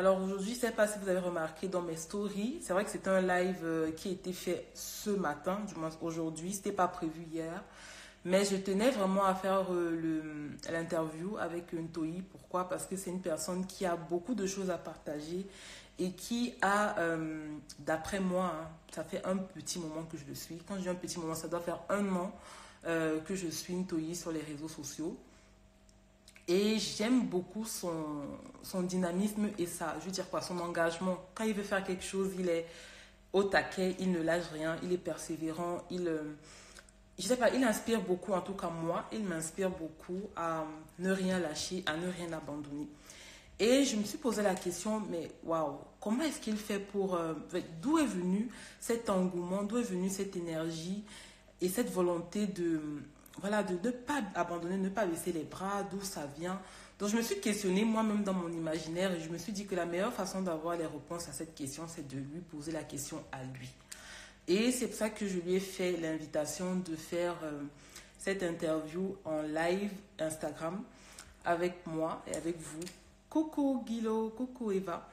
Alors aujourd'hui, je ne sais pas si vous avez remarqué dans mes stories, c'est vrai que c'est un live euh, qui a été fait ce matin, du moins aujourd'hui, c'était pas prévu hier. Mais je tenais vraiment à faire euh, l'interview avec Ntoyi. Pourquoi? Parce que c'est une personne qui a beaucoup de choses à partager et qui a, euh, d'après moi, hein, ça fait un petit moment que je le suis. Quand je dis un petit moment, ça doit faire un an que je suis Ntoyi sur les réseaux sociaux. Et j'aime beaucoup son, son dynamisme et ça, je veux dire quoi, son engagement. Quand il veut faire quelque chose, il est au taquet, il ne lâche rien, il est persévérant, il, euh, je sais pas, il inspire beaucoup, en tout cas moi, il m'inspire beaucoup à ne rien lâcher, à ne rien abandonner. Et je me suis posé la question, mais waouh, comment est-ce qu'il fait pour... Euh, d'où est venu cet engouement, d'où est venue cette énergie et cette volonté de, voilà, de ne pas abandonner, ne pas baisser les bras, d'où ça vient. Donc je me suis questionnée moi-même dans mon imaginaire et je me suis dit que la meilleure façon d'avoir les réponses à cette question, c'est de lui poser la question à lui. Et c'est pour ça que je lui ai fait l'invitation de faire euh, cette interview en live Instagram avec moi et avec vous. Coucou Guilo, coucou Eva,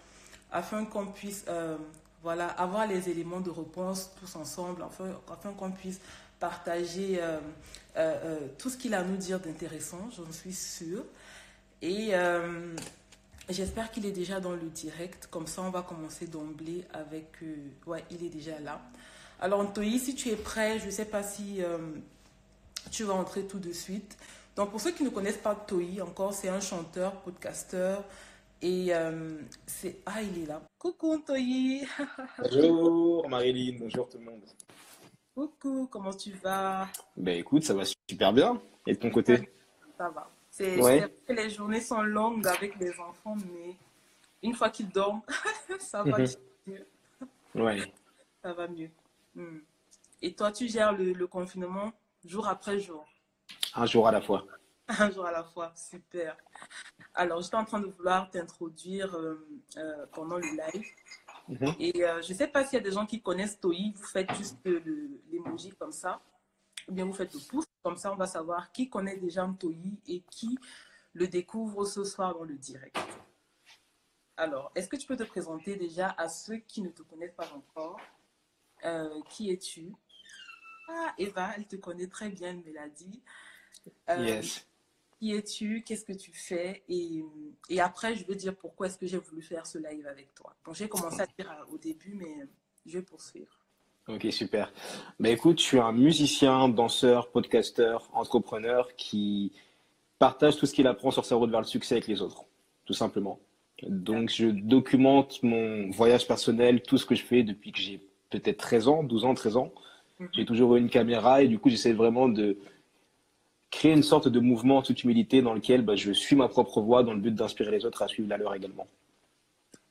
afin qu'on puisse euh, voilà, avoir les éléments de réponse tous ensemble, afin, afin qu'on puisse partager euh, euh, euh, tout ce qu'il a à nous dire d'intéressant, j'en suis sûre. Et j'espère qu'il est déjà dans le direct. Comme ça, on va commencer d'emblée avec... ouais, il est déjà là. Alors, Antoyi, si tu es prêt, je ne sais pas si tu vas entrer tout de suite. Donc, pour ceux qui ne connaissent pas Toyi encore, c'est un chanteur, podcasteur. Et c'est... Ah, il est là. Coucou, Toyi. Bonjour, Marilyn. Bonjour, tout le monde. Coucou, comment tu vas? Ben écoute, ça va super bien. Et de ton côté? Ça va. C'est ouais. les journées sont longues avec les enfants, mais une fois qu'ils dorment, ça va mhm. mieux. Ouais. Ça va mieux. Hmm. Et toi, tu gères le, confinement jour après jour? Un jour à la fois. Un jour à la fois, super. Alors, j'étais en train de vouloir t'introduire euh, euh, pendant le live. Mhm. Et euh, je ne sais pas s'il y a des gens qui connaissent Toyi, vous faites juste l'emoji comme ça, ou bien vous faites le pouce, comme ça on va savoir qui connaît déjà Toyi et qui le découvre ce soir dans le direct. Alors, est-ce que tu peux te présenter déjà à ceux qui ne te connaissent pas encore? Qui es-tu? Ah, Eva, elle te connaît très bien. Euh, yes qui es-tu, qu'est-ce que tu fais? Et, et, après je veux dire pourquoi est-ce que j'ai voulu faire ce live avec toi? Donc j'ai commencé à dire euh, au début mais je vais poursuivre. Ok, super. Ben écoute, je suis un musicien, danseur, podcasteur, entrepreneur qui partage tout ce qu'il apprend sur sa route vers le succès avec les autres, tout simplement. Donc je documente mon voyage personnel, tout ce que je fais depuis que j'ai peut-être 13 ans, 12 ans, 13 ans. Mhm. J'ai toujours eu une caméra et du coup j'essaie vraiment de créer une sorte de mouvement en toute humilité dans lequel bah, je suis ma propre voie dans le but d'inspirer les autres à suivre la leur également.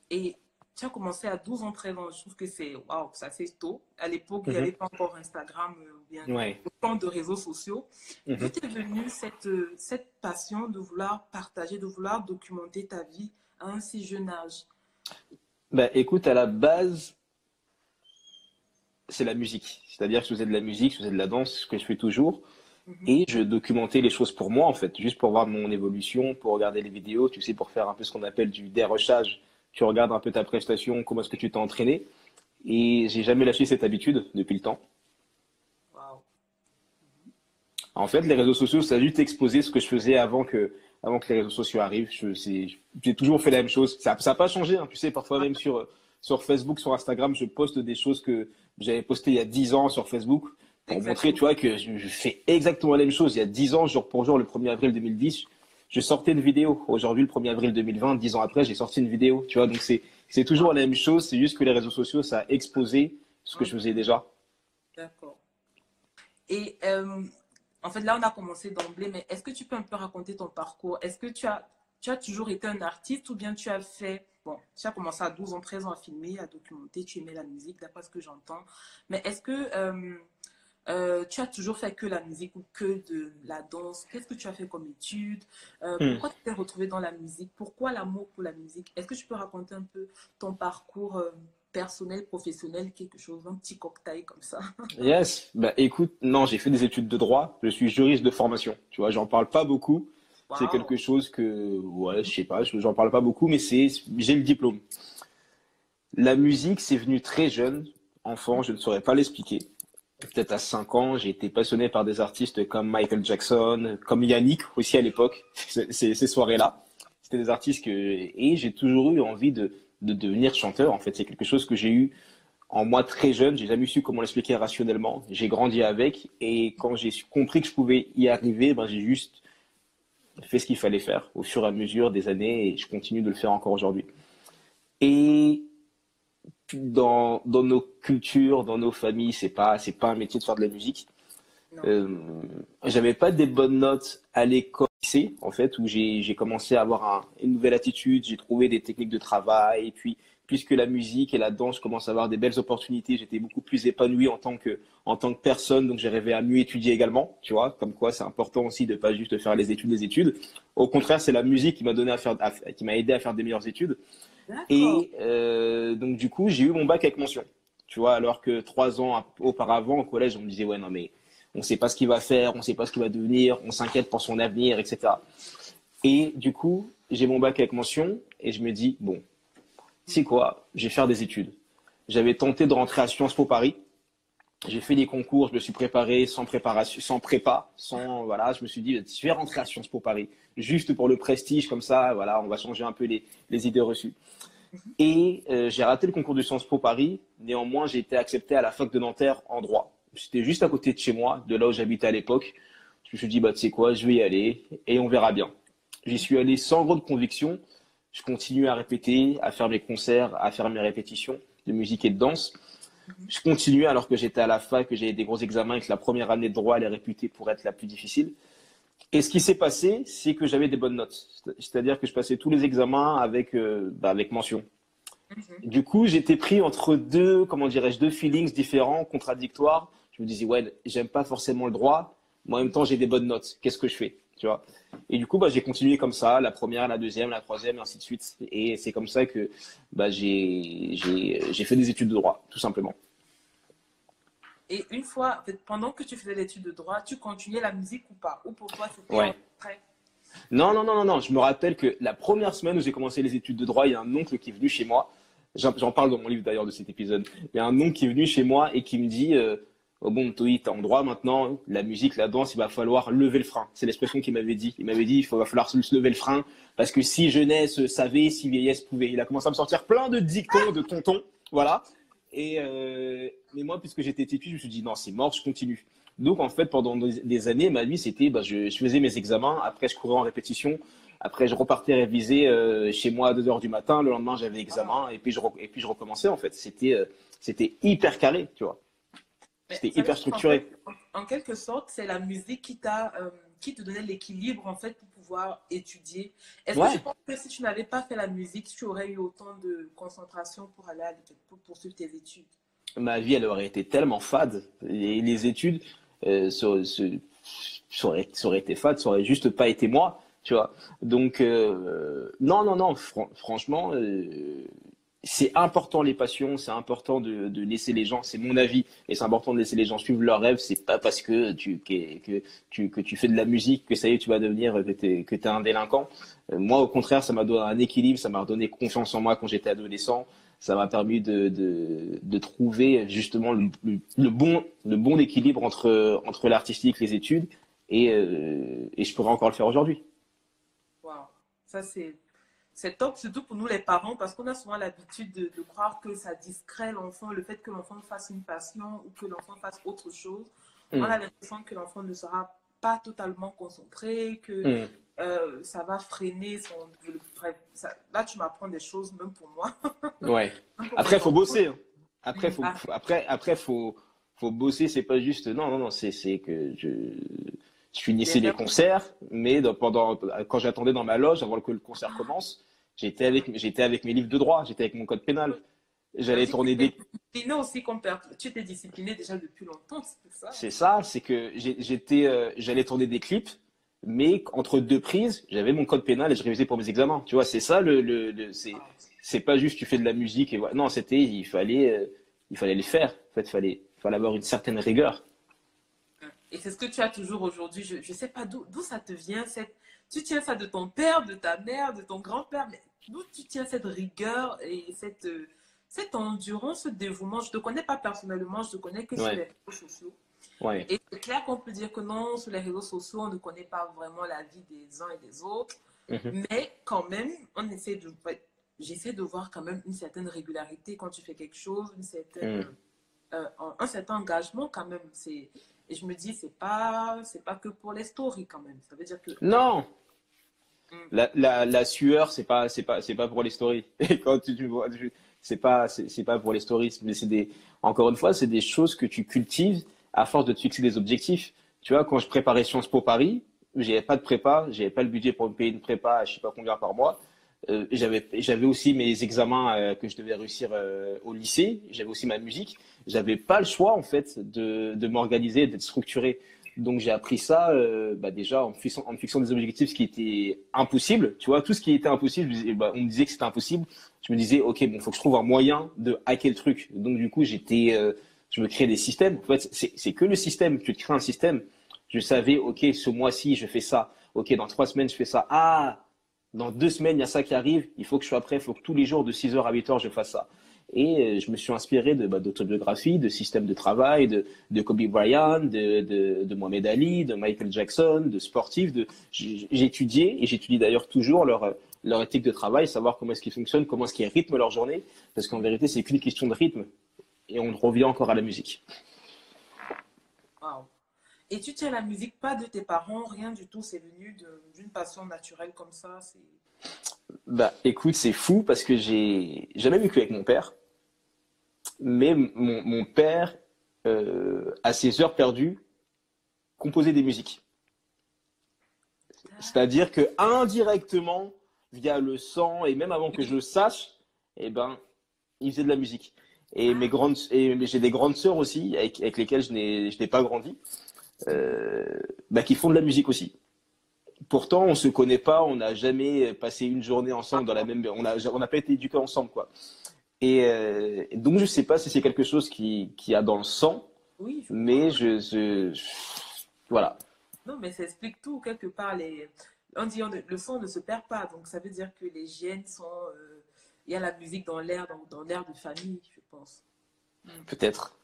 Et tu as commencé à 12 ans, 13 ans. Je trouve que c'est wow, ça c'est tôt. À l'époque, il n'y avait mhm. pas encore Instagram euh, ou bien autant de réseaux sociaux. Mm -hmm. D'où est venue cette, cette passion de vouloir partager, de vouloir documenter ta vie à un si jeune âge? Bah, Écoute, à la base, c'est la musique. C'est-à-dire que je faisais de la musique, je faisais de la danse, ce que je fais toujours. Mhm. Et je documentais les choses pour moi, en fait, juste pour voir mon évolution, pour regarder les vidéos, tu sais, pour faire un peu ce qu'on appelle du dérochage. Tu regardes un peu ta prestation, comment est-ce que tu t'es entraîné. Et j'ai jamais lâché cette habitude depuis le temps. En fait, les réseaux sociaux, ça a juste exposé ce que je faisais avant que, avant que les réseaux sociaux arrivent. J'ai toujours fait la même chose. Ça n'a pas changé. Hein. Tu sais, parfois même sur, sur Facebook, sur Instagram, je poste des choses que j'avais postées il y a 10 ans sur Facebook pour montrer, tu vois, que je, fais exactement la même chose. Il y a 10 ans, jour pour jour, le 1er avril 2010, je sortais une vidéo. Aujourd'hui, le 1er avril 2020, 10 ans après, j'ai sorti une vidéo. Tu vois, donc c'est, c'est toujours la même chose. C'est juste que les réseaux sociaux, ça a exposé ce que je faisais déjà. D'accord. Et euh, en fait, là, on a commencé d'emblée, mais est-ce que tu peux un peu raconter ton parcours? Est-ce que tu as, tu as toujours été un artiste ou bien tu as fait Bon, tu as commencé à 12 ans, 13 ans à filmer, à documenter, tu aimais la musique, d'après ce que j'entends. Mais est-ce que euh, euh, tu as toujours fait que la musique ou que de la danse Qu'est-ce que tu as fait comme étude? Euh, hmm. Pourquoi tu t'es retrouvé dans la musique? Pourquoi l'amour pour la musique? Est-ce que tu peux raconter un peu ton parcours euh, personnel, professionnel, quelque chose, un petit cocktail comme ça? Yes. Bah, écoute, non, j'ai fait des études de droit. Je suis juriste de formation. Tu vois, j'en parle pas beaucoup. C'est quelque chose que, ouais, je sais pas, j'en parle pas beaucoup, mais c'est, j'ai le diplôme. La musique, c'est venu très jeune, enfant, je ne saurais pas l'expliquer. Peut-être à 5 ans, j'ai été passionné par des artistes comme Michael Jackson, comme Yannick aussi à l'époque, ces, soirées-là. C'était des artistes que, et j'ai toujours eu envie de, de devenir chanteur. En fait, c'est quelque chose que j'ai eu en moi très jeune. J'ai jamais su comment l'expliquer rationnellement. J'ai grandi avec et quand j'ai compris que je pouvais y arriver, ben, j'ai juste fait ce qu'il fallait faire au fur et à mesure des années et je continue de le faire encore aujourd'hui. Et dans, dans nos cultures, dans nos familles, c'est pas c'est pas un métier de faire de la musique. Euh, j'avais pas des bonnes notes à l'école, en fait, où j'ai commencé à avoir une nouvelle attitude, j'ai trouvé des techniques de travail, et puis puisque la musique et la danse commencent à avoir des belles opportunités, j'étais beaucoup plus épanoui en tant que en tant que personne, donc j'ai rêvé à mieux étudier également, tu vois, comme quoi c'est important aussi de pas juste faire les études, les études. Au contraire, c'est la musique qui m'a donné à faire, qui m'a aidé à faire des meilleures études. Et euh, donc du coup, j'ai eu mon bac avec mention, tu vois, alors que trois ans auparavant au collège, on me disait ouais non mais on ne sait pas ce qu'il va faire, on ne sait pas ce qu'il va devenir, on s'inquiète pour son avenir, etc. Et du coup, j'ai mon bac avec mention et je me dis bon, c'est quoi? Je vais faire des études. J'avais tenté de rentrer à Sciences Po Paris. J'ai fait des concours, je me suis préparé sans préparation, sans prépa, sans voilà. Je me suis dit, je vais rentrer à Sciences Po Paris, juste pour le prestige, comme ça, voilà, on va changer un peu les, idées reçues. Et euh, j'ai raté le concours de Sciences Po Paris. Néanmoins, j'ai été accepté à la fac de Nanterre en droit. C'était juste à côté de chez moi, de là où j'habitais à l'époque. Je me suis dit, bah, tu sais quoi, je vais y aller et on verra bien. J'y suis allé sans grande conviction je continue à répéter, à faire mes concerts, à faire mes répétitions de musique et de danse. Je continue alors que j'étais à la fac, que j'avais des gros examens et que la première année de droit, elle est réputée pour être la plus difficile. Et ce qui s'est passé, c'est que j'avais des bonnes notes. C'est-à-dire que je passais tous les examens avec, euh, bah, avec mention. Mhm. Du coup, j'étais pris entre deux, comment dirais-je, deux feelings différents, contradictoires. Je me disais, ouais, j'aime pas forcément le droit, mais en même temps, j'ai des bonnes notes. Qu'est-ce que je fais? Tu vois et du coup, bah, j'ai continué comme ça, la première, la deuxième, la troisième, et ainsi de suite. Et c'est comme ça que bah, j'ai fait des études de droit, tout simplement. Et une fois, pendant que tu faisais l'étude de droit, tu continuais la musique ou pas? Ou pour toi, c'était ouais. Non, non, non, non, non. Je me rappelle que la première semaine où j'ai commencé les études de droit, il y a un oncle qui est venu chez moi. J'en parle dans mon livre d'ailleurs de cet épisode. Il y a un oncle qui est venu chez moi et qui me dit euh, oh bon, Toi, t'es en droit maintenant, la musique, la danse, il va falloir lever le frein. C'est l'expression qu'il m'avait dit. Il m'avait dit, il va falloir se lever le frein, parce que si jeunesse savait, si vieillesse pouvait. Il a commencé à me sortir plein de dictons, de tontons, voilà. Et euh, mais moi, puisque j'étais têtu, je me suis dit, non, c'est mort, je continue. Donc, en fait, pendant des années, ma vie, c'était, bah, je, faisais mes examens, après, je courais en répétition, après, je repartais réviser euh, chez moi à 2 heures du matin, le lendemain, j'avais examen, et puis, je, et puis je recommençais, en fait. C'était euh, c'était hyper carré, tu vois. C'était hyper structuré. En, quelque sorte, c'est la musique qui t'a euh, qui te donnait l'équilibre en fait pour pouvoir étudier. Est-ce que tu penses que si tu n'avais pas fait la musique, tu aurais eu autant de concentration pour aller pour poursuivre tes études? Ma vie, elle aurait été tellement fade. Et les études, euh, ça, aurait, ça, aurait, été fade, ça aurait juste pas été moi, tu vois. Donc, euh, non, non, non, franchement, euh, c'est important les passions, c'est important de, laisser les gens, c'est mon avis, et c'est important de laisser les gens suivre leurs rêves. C'est pas parce que tu, que, tu, que tu fais de la musique que ça y est, tu vas devenir que tu es, un délinquant. Euh, moi, au contraire, ça m'a donné un équilibre, ça m'a redonné confiance en moi quand j'étais adolescent. Ça m'a permis de, de, trouver justement le, bon, le bon équilibre entre, entre l'artistique, les études, et, euh, et je pourrais encore le faire aujourd'hui. Wow, ça c'est c'est top, surtout pour nous les parents, parce qu'on a souvent l'habitude de, croire que ça discret l'enfant, le fait que l'enfant fasse une passion ou que l'enfant fasse autre chose. On a mm. l'impression que l'enfant ne sera pas totalement concentré, que mm. euh, ça va freiner son. là, tu m'apprends des choses, même pour moi. ouais. Après, il faut bosser. Hein. Après, faut, ah. après, après, faut, faut bosser. C'est pas juste. Non, non, non. C'est que je, je finissais les concerts, mais pendant, quand j'attendais dans ma loge avant que le concert commence, J'étais avec, j'étais avec mes livres de droit, j'étais avec mon code pénal. J'allais tourner des. Discipliné aussi Tu étais discipliné déjà depuis longtemps, c'est ça C'est ça, c'est que j'étais, euh, j'allais tourner des clips, mais entre deux prises, j'avais mon code pénal et je révisais pour mes examens. Tu vois, c'est ça le, le, c'est, c'est pas juste tu fais de la musique et voilà. Non, c'était, il fallait, euh, il fallait le faire. En fait, il fallait, fallait avoir une certaine rigueur. Et c'est ce que tu as toujours aujourd'hui. Je ne sais pas d'où ça te vient cette tu tiens ça de ton père, de ta mère, de ton grand-père, mais d'où tu tiens cette rigueur et cette, euh, cette endurance, ce dévouement Je ne te connais pas personnellement, je te connais que sur les réseaux sociaux. Et c'est clair qu'on peut dire que non, sur les réseaux sociaux, on ne connaît pas vraiment la vie des uns et des autres. Mhm. Mais quand même, on essaie de, j'essaie de voir quand même une certaine régularité quand tu fais quelque chose, une certaine, mhm. euh, un certain engagement quand même. C'est, et je me dis, c'est pas, c'est pas que pour les stories quand même. Ça veut dire que. Non! Mm. La, sueur, c'est pas, c'est pas, c'est pas pour les stories. Et quand tu, c'est pas, c'est pas pour les stories. Mais c'est des, encore une fois, c'est des choses que tu cultives à force de te fixer des objectifs. Tu vois, quand je préparais Sciences Po Paris, j'avais pas de prépa, j'avais pas le budget pour me payer une prépa, je sais pas combien par mois. Euh, j'avais, j'avais aussi mes examens euh, que je devais réussir euh, au lycée. J'avais aussi ma musique. J'avais pas le choix en fait de, de m'organiser, d'être structuré. Donc j'ai appris ça euh, bah, déjà en me, fixant, en fixant, des objectifs, ce qui était impossible. Tu vois, tout ce qui était impossible, bah, on me disait que c'était impossible. Je me disais, ok, bon, faut que je trouve un moyen de hacker le truc. Donc du coup, j'étais, euh, je me créais des systèmes. En fait, c'est que le système. Tu te crées un système. Je savais, ok, ce mois-ci, je fais ça. Ok, dans trois semaines, je fais ça. Ah, dans deux semaines, il y a ça qui arrive. Il faut que je sois prêt. Il faut que tous les jours, de 6h à 8h, je fasse ça. Et euh, je me suis inspiré de bah, d'autobiographies, de systèmes de travail, de, Kobe Bryant, de, Mohamed Ali, de Michael Jackson, de sportifs. De... J'ai étudié, et j'étudie d'ailleurs toujours leur, leur éthique de travail, savoir comment est-ce qu'ils fonctionnent, comment est-ce qu'ils rythment leur journée. Parce qu'en vérité, c'est qu'une question de rythme. Et on revient encore à la musique. Et tu tiens la musique pas de tes parents, rien du tout, c'est venu d'une passion naturelle comme ça bah, écoute, c'est fou parce que j'ai jamais vécu avec mon père. Mais mon, mon père, euh, à ses heures perdues, composait des musiques. C'est-à-dire que indirectement, via le sang, et même avant que je le sache, eh ben, il faisait de la musique. Et mes grandes, et j'ai des grandes sœurs aussi, avec, avec lesquelles je n'ai pas grandi, euh, bah, qui font de la musique aussi pourtant, on se connaît pas, on n'a jamais passé une journée ensemble dans la même, on n'a on pas été éduqués ensemble, quoi. Et euh, donc, je sais pas si c'est quelque chose qui, qui a dans le sang, oui, mais je, je, voilà. Non, mais ça explique tout quelque part. Les, on dit le sang ne se perd pas, donc ça veut dire que les gènes sont, euh, il y a la musique dans l'air, dans, dans l'air de famille, je pense. Peut-être.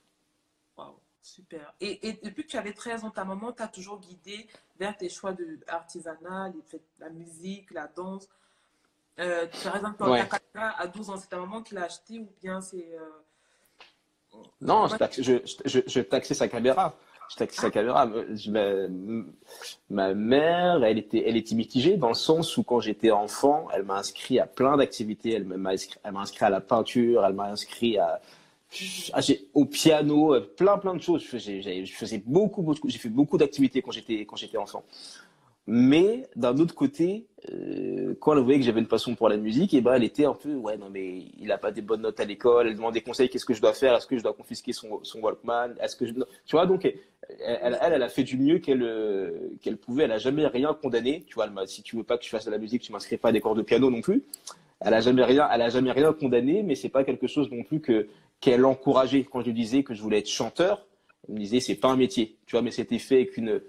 Super. Et, et, depuis que tu avais 13 ans, ta maman t'a toujours guidé vers tes choix de artisanat, la musique, la danse. Euh, par exemple, ouais. ta caméra à 12 ans, c'est ta maman qui l'a acheté ou bien c'est. Euh... Non, je, je, je, je, taxais sa caméra. Je taxais sa ah. caméra. Ma, ma, mère, elle était, elle était mitigée dans le sens où quand j'étais enfant, elle m'a inscrit à plein d'activités. Elle m'a inscrit, inscrit à la peinture, elle m'a inscrit à, ah, au piano, euh, plein plein de choses. Je je faisais beaucoup, beaucoup j'ai fait beaucoup d'activités quand j'étais quand j'étais enfant. Mais d'un autre côté, euh, quand elle voyait que j'avais une passion pour la musique, et eh ben elle était un peu ouais non mais il a pas des bonnes notes à l'école. Elle demandait conseils. Qu'est-ce que je dois faire? Est-ce que je dois confisquer son, son Walkman? Est-ce que tu vois donc elle, elle, a fait du mieux qu'elle euh, qu'elle pouvait. Elle a jamais rien condamné. Tu vois, si tu veux pas que je fasse de la musique, tu m'inscris pas à des cours de piano non plus. Elle a jamais rien, elle a jamais rien condamné, mais c'est pas quelque chose non plus que qu'elle encourageait. Quand je lui disais que je voulais être chanteur, elle me disait c'est pas un métier, tu vois, mais c'était fait avec une,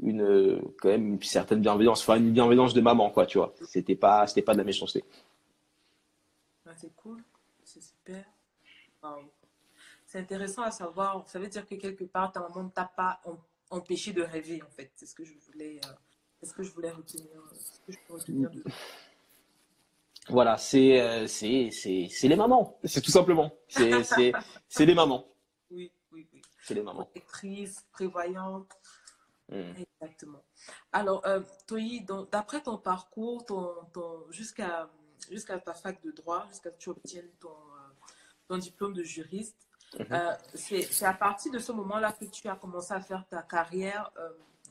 une, quand même une certaine bienveillance, enfin une bienveillance de maman, quoi, tu vois. C'était pas, c'était pas de la méchanceté. Ah, c'est cool, c'est super. C'est intéressant à savoir. Ça veut dire que quelque part ta maman ne t'a pas empêché de rêver, en fait. C'est ce que je voulais, euh, ce que je voulais retenir, ce que voilà, c'est euh, c'est les mamans, c'est tout simplement. C'est les mamans. Oui, oui, oui. C'est les mamans. Protectrice, prévoyante. Hmm. Exactement. Alors, euh, Toyi, d'après ton parcours, ton, ton, jusqu'à jusqu'à ta fac de droit, jusqu'à ce que tu obtiennes ton, euh, ton diplôme de juriste, mhm. euh, c'est à partir de ce moment-là que tu as commencé à faire ta carrière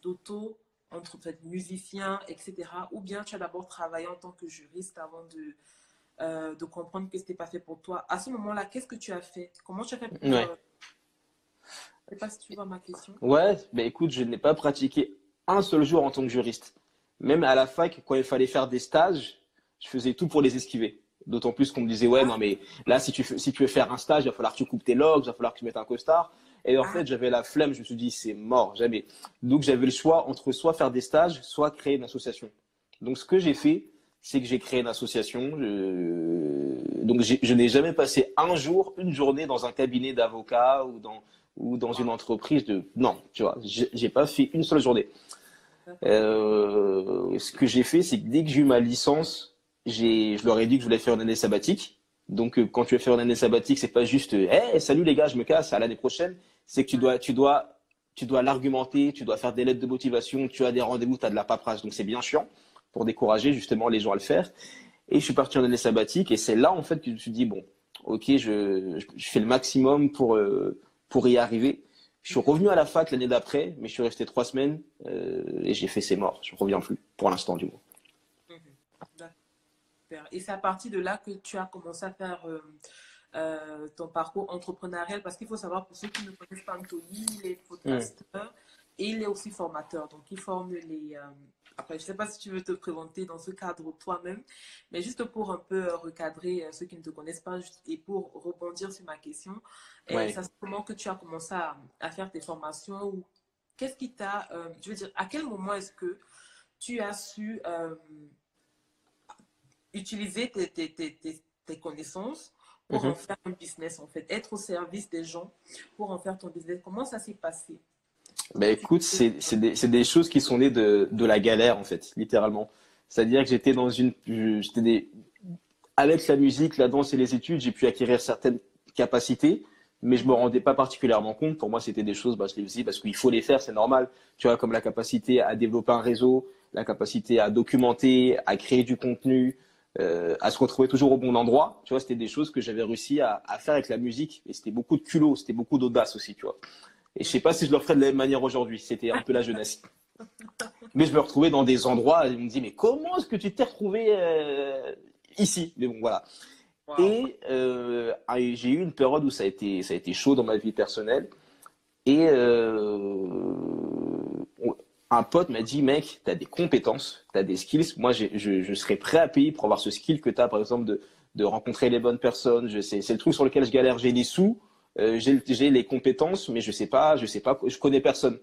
d'auto entre musicien, etc. Ou bien tu as d'abord travaillé en tant que juriste avant de, euh, de comprendre que ce n'était pas fait pour toi. À ce moment-là, qu'est-ce que tu as fait? Comment tu as fait pour... Ouais. Euh... Je sais pas si tu vois ma question. Ouais, ben écoute, je n'ai pas pratiqué un seul jour en tant que juriste. Même à la fac, quand il fallait faire des stages, je faisais tout pour les esquiver. D'autant plus qu'on me disait, ouais, non, mais là, si tu, si tu veux faire un stage, il va falloir que tu coupes tes logs, il va falloir que tu mettes un costard. Et en ah. fait, j'avais la flemme, je me suis dit, c'est mort, jamais. Donc, j'avais le choix entre soit faire des stages, soit créer une association. Donc, ce que j'ai fait, c'est que j'ai créé une association. Donc, je n'ai jamais passé un jour, une journée dans un cabinet d'avocat ou dans, ou dans une entreprise de. Non, tu vois, j'ai pas fait une seule journée. Euh, ce que j'ai fait, c'est que dès que j'ai eu ma licence, je leur ai dit que je voulais faire une année sabbatique. Donc, euh, quand tu veux faire une année sabbatique, c'est pas juste, hey, salut les gars, je me casse à l'année prochaine. C'est que tu dois, tu dois, tu dois l'argumenter, tu dois faire des lettres de motivation, tu as des rendez-vous, tu as de la paperasse. Donc, c'est bien chiant pour décourager justement les gens à le faire. Et je suis parti en année sabbatique et c'est là, en fait, que je me suis dit, bon, ok, je, je fais le maximum pour, euh, pour y arriver. Je suis revenu à la fac l'année d'après, mais je suis resté trois semaines euh, et j'ai fait ses morts. Je ne reviens plus, pour l'instant du moins. Et c'est à partir de là que tu as commencé à faire euh, euh, ton parcours entrepreneurial, parce qu'il faut savoir, pour ceux qui ne connaissent pas Anthony, il est podcasteur et il est aussi formateur. Donc, il forme les, après, je ne sais pas si tu veux te présenter dans ce cadre toi-même, mais juste pour un peu recadrer euh, ceux qui ne te connaissent pas et pour rebondir sur ma question, euh, ça, comment que tu as commencé à, faire tes formations ou qu'est-ce qui t'a, euh, je veux dire, à quel moment est-ce que tu as su utiliser tes, tes, tes, tes, connaissances pour en mhm. faire un business en fait, être au service des gens pour en faire ton business. Comment ça s'est passé? Ben écoute, c'est des, des, choses qui sont nées de, de, la galère en fait, littéralement. C'est-à-dire que j'étais dans une, j'étais des, avec la musique, la danse et les études, j'ai pu acquérir certaines capacités, mais je me rendais pas particulièrement compte. Pour moi, c'était des choses, bah, je les faisais parce qu'il faut les faire, c'est normal. Tu vois, comme la capacité à développer un réseau, la capacité à documenter, à créer du contenu, euh, à se retrouver toujours au bon endroit. Tu vois, c'était des choses que j'avais réussi à, à, faire avec la musique. Et c'était beaucoup de culot, c'était beaucoup d'audace aussi, tu vois. Et je sais pas si je le ferais de la même manière aujourd'hui. C'était un peu la jeunesse. Mais je me retrouvais dans des endroits, je me dis, mais comment est-ce que tu t'es retrouvé euh, ici? Mais bon, voilà. Et euh, ah, j'ai eu une période où ça a été, ça a été chaud dans ma vie personnelle. Et euh, un pote m'a dit, mec, tu as des compétences, tu as des skills. Moi, je, serais prêt à payer pour avoir ce skill que tu as, par exemple, de, rencontrer les bonnes personnes. C'est le truc sur lequel je galère. J'ai des sous, euh, j'ai les compétences, mais je sais pas, je sais pas, je connais personne.